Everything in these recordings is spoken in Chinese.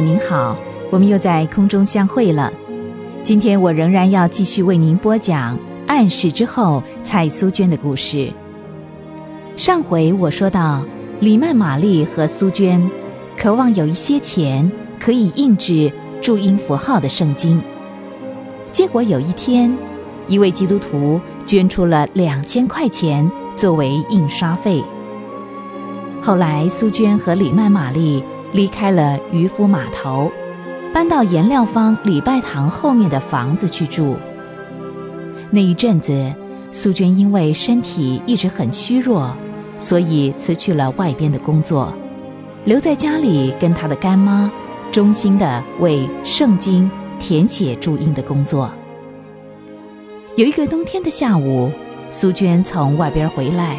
您好，我们又在空中相会了。今天我仍然要继续为您播讲暗示之后蔡苏娟的故事。上回我说到，李曼玛丽和苏娟渴望有一些钱可以印制注音符号的圣经。结果有一天，一位基督徒捐出了两千块钱作为印刷费。后来，苏娟和李曼玛丽。离开了渔夫码头，搬到颜料坊礼拜堂后面的房子去住。那一阵子，苏娟因为身体一直很虚弱，所以辞去了外边的工作，留在家里跟她的干妈，忠心的为圣经填写注音的工作。有一个冬天的下午，苏娟从外边回来，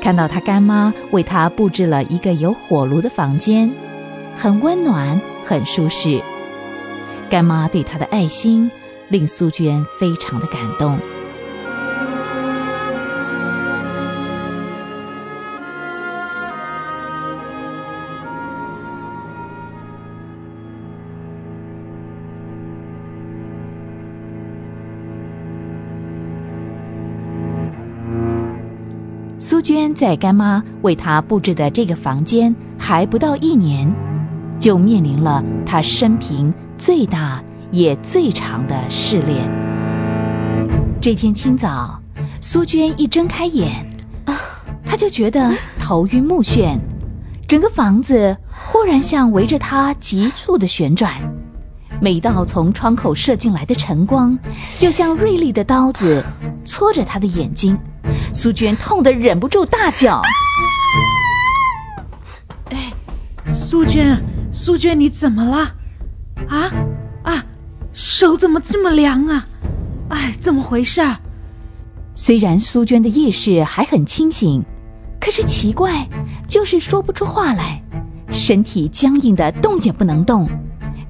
看到她干妈为她布置了一个有火炉的房间。很温暖，很舒适。干妈对她的爱心令苏娟非常的感动。苏娟在干妈为她布置的这个房间还不到一年。就面临了他生平最大也最长的试炼。这天清早，苏娟一睁开眼，啊，她就觉得头晕目眩，整个房子忽然像围着她急促的旋转，每道从窗口射进来的晨光，就像锐利的刀子戳着她的眼睛。苏娟痛得忍不住大叫：“哎，苏娟！”苏娟，你怎么了？啊啊，手怎么这么凉啊？哎，怎么回事？虽然苏娟的意识还很清醒，可是奇怪，就是说不出话来，身体僵硬的动也不能动，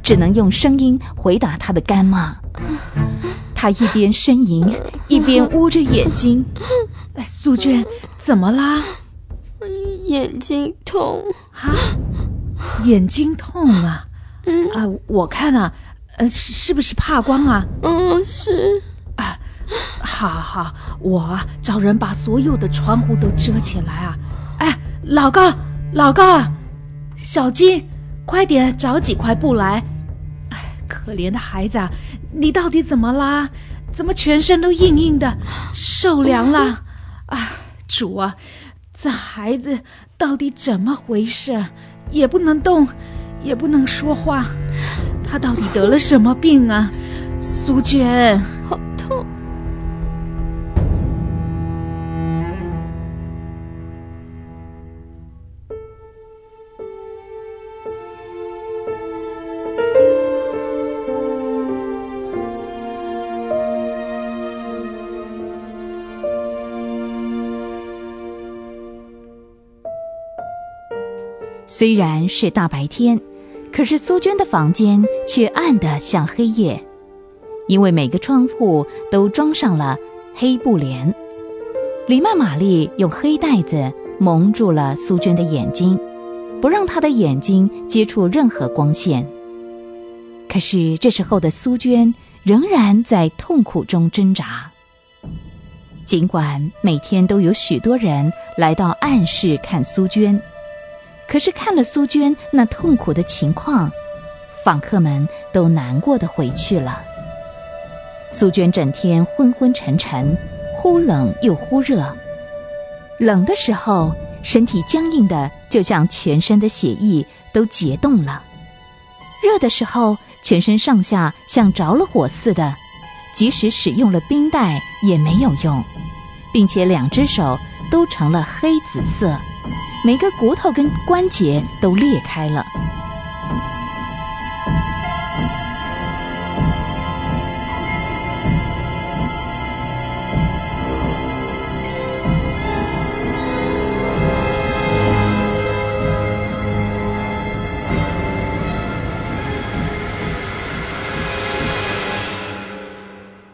只能用声音回答她的干妈。她一边呻吟，一边捂着眼睛。苏娟，怎么啦？眼睛痛啊。眼睛痛啊！嗯啊，我看啊，呃，是不是怕光啊？嗯，是啊。好好，我找人把所有的窗户都遮起来啊！哎，老高，老高，小金，快点找几块布来！哎，可怜的孩子，啊你到底怎么啦？怎么全身都硬硬的，受凉了？啊，主啊，这孩子到底怎么回事？也不能动，也不能说话，他到底得了什么病啊？苏娟，虽然是大白天，可是苏娟的房间却暗得像黑夜，因为每个窗户都装上了黑布帘。李曼玛丽用黑袋子蒙住了苏娟的眼睛，不让她的眼睛接触任何光线。可是这时候的苏娟仍然在痛苦中挣扎。尽管每天都有许多人来到暗室看苏娟。可是看了苏娟那痛苦的情况，访客们都难过的回去了。苏娟整天昏昏沉沉，忽冷又忽热。冷的时候，身体僵硬的，就像全身的血液都结冻了；热的时候，全身上下像着了火似的，即使使用了冰袋也没有用，并且两只手都成了黑紫色。每个骨头跟关节都裂开了。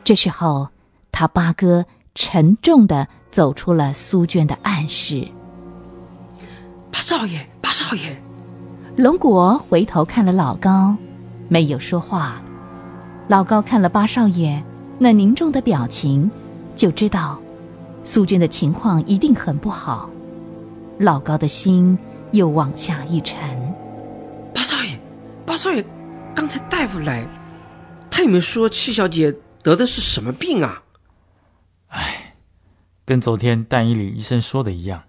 这时候，他八哥沉重的走出了苏娟的暗室。八少爷，八少爷，龙国回头看了老高，没有说话。老高看了八少爷那凝重的表情，就知道苏娟的情况一定很不好。老高的心又往下一沉。八少爷，八少爷，刚才大夫来，他有没有说戚小姐得的是什么病啊？哎，跟昨天但伊里医生说的一样，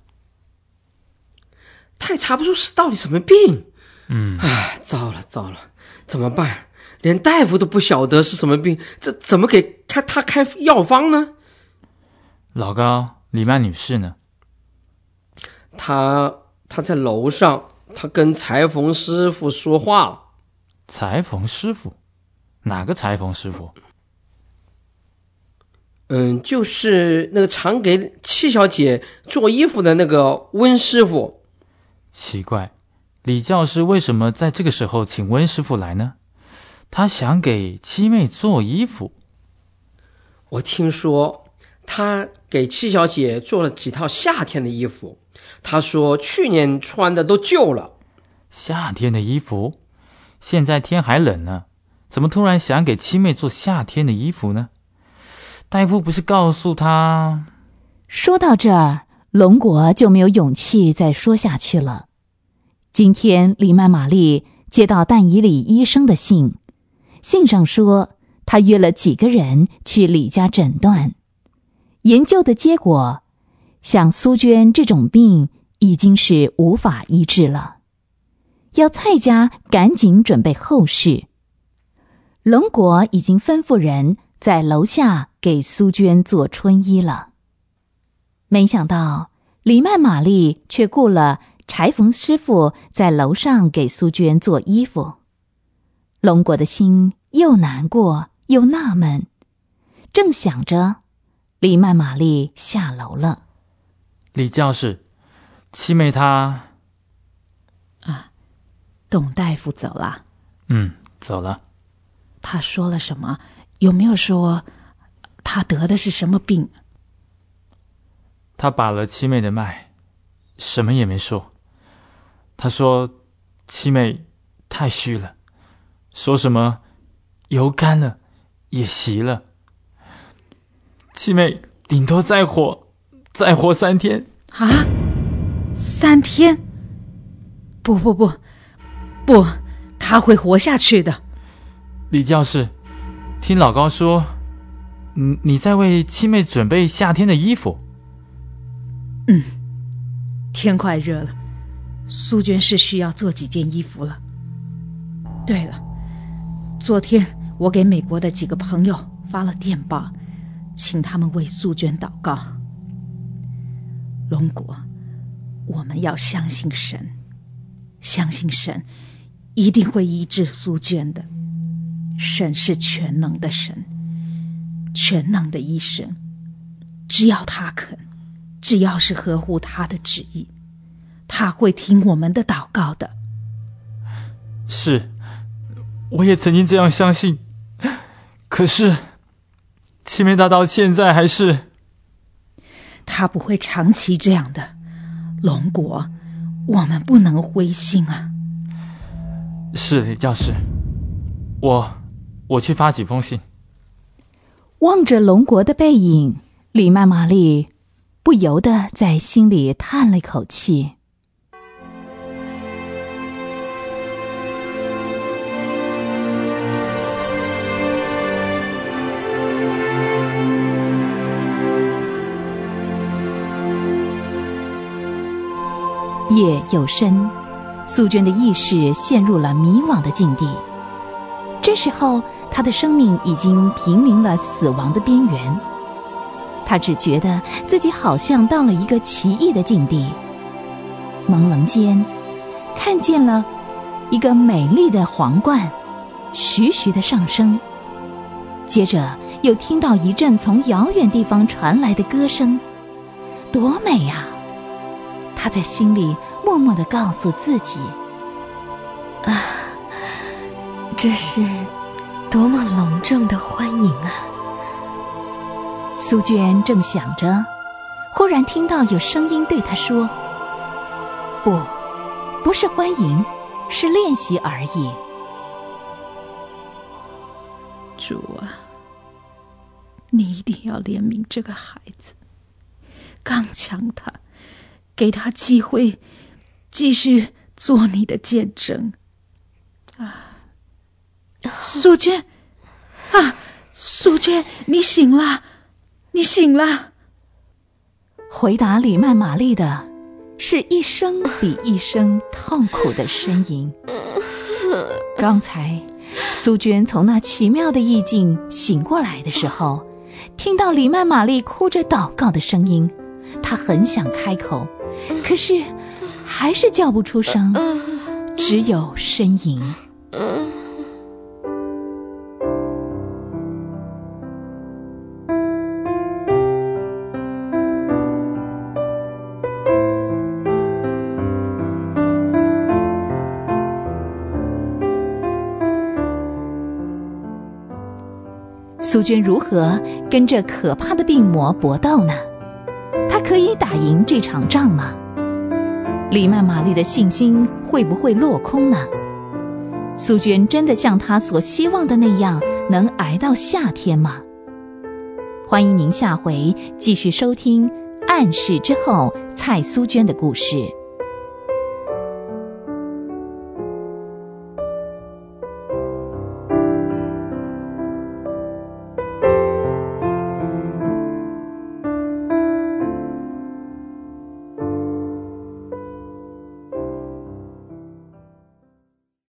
他也查不出是到底什么病。嗯，哎，糟了糟了，怎么办？连大夫都不晓得是什么病，这怎么给开他开药方呢？老高，李曼女士呢？她她在楼上，她跟裁缝师傅说话。裁缝师傅？哪个裁缝师傅？嗯，就是那个常给戚小姐做衣服的那个温师傅。奇怪，李教师为什么在这个时候请温师傅来呢？他想给七妹做衣服。我听说他给七小姐做了几套夏天的衣服。他说去年穿的都旧了。夏天的衣服，现在天还冷呢，怎么突然想给七妹做夏天的衣服呢？大夫不是告诉他……说到这儿，龙国就没有勇气再说下去了。今天李曼玛丽接到但以里医生的信。信上说，他约了几个人去李家诊断，研究的结果，像苏娟这种病已经是无法医治了，要蔡家赶紧准备后事。龙国已经吩咐人在楼下给苏娟做春衣了，没想到李曼玛丽却雇了裁缝师傅在楼上给苏娟做衣服。龙国的心又难过又纳闷，正想着，李曼玛丽下楼了。李教士，七妹她啊，董大夫走了。嗯，走了。他说了什么？有没有说他得的是什么病？他把了七妹的脉，什么也没说。他说七妹太虚了。说什么油干了，也习了。七妹顶多再活，再活三天啊！三天？不不不，不，他会活下去的。李教士，听老高说，你你在为七妹准备夏天的衣服。嗯，天快热了，苏娟是需要做几件衣服了。对了。昨天我给美国的几个朋友发了电报，请他们为苏娟祷告。龙国，我们要相信神，相信神一定会医治苏娟的。神是全能的神，全能的医生，只要他肯，只要是合乎他的旨意，他会听我们的祷告的。是。我也曾经这样相信，可是七妹大到现在还是……他不会长期这样的，龙国，我们不能灰心啊！是李教师，我我去发几封信。望着龙国的背影，李曼玛丽不由得在心里叹了一口气。夜又深，素娟的意识陷入了迷惘的境地。这时候，她的生命已经濒临了死亡的边缘。他只觉得自己好像到了一个奇异的境地。朦胧间，看见了一个美丽的皇冠，徐徐的上升。接着，又听到一阵从遥远地方传来的歌声，多美呀！他在心里默默的告诉自己：“啊，这是多么隆重的欢迎啊！”苏娟正想着，忽然听到有声音对她说：“不，不是欢迎，是练习而已。主啊，你一定要怜悯这个孩子，刚强他，给他机会，继续做你的见证。啊，苏娟，啊，苏娟，你醒了，你醒了。回答李曼玛丽的，是一声比一声痛苦的呻吟。刚才，苏娟从那奇妙的意境醒过来的时候，听到李曼玛丽哭着祷告的声音，她很想开口，可是还是叫不出声，只有呻吟。苏娟如何跟这可怕的病魔搏斗呢？她可以打赢这场仗吗？李曼玛丽的信心会不会落空呢？苏娟真的像她所希望的那样能挨到夏天吗？欢迎您下回继续收听《暗示之后》蔡苏娟的故事。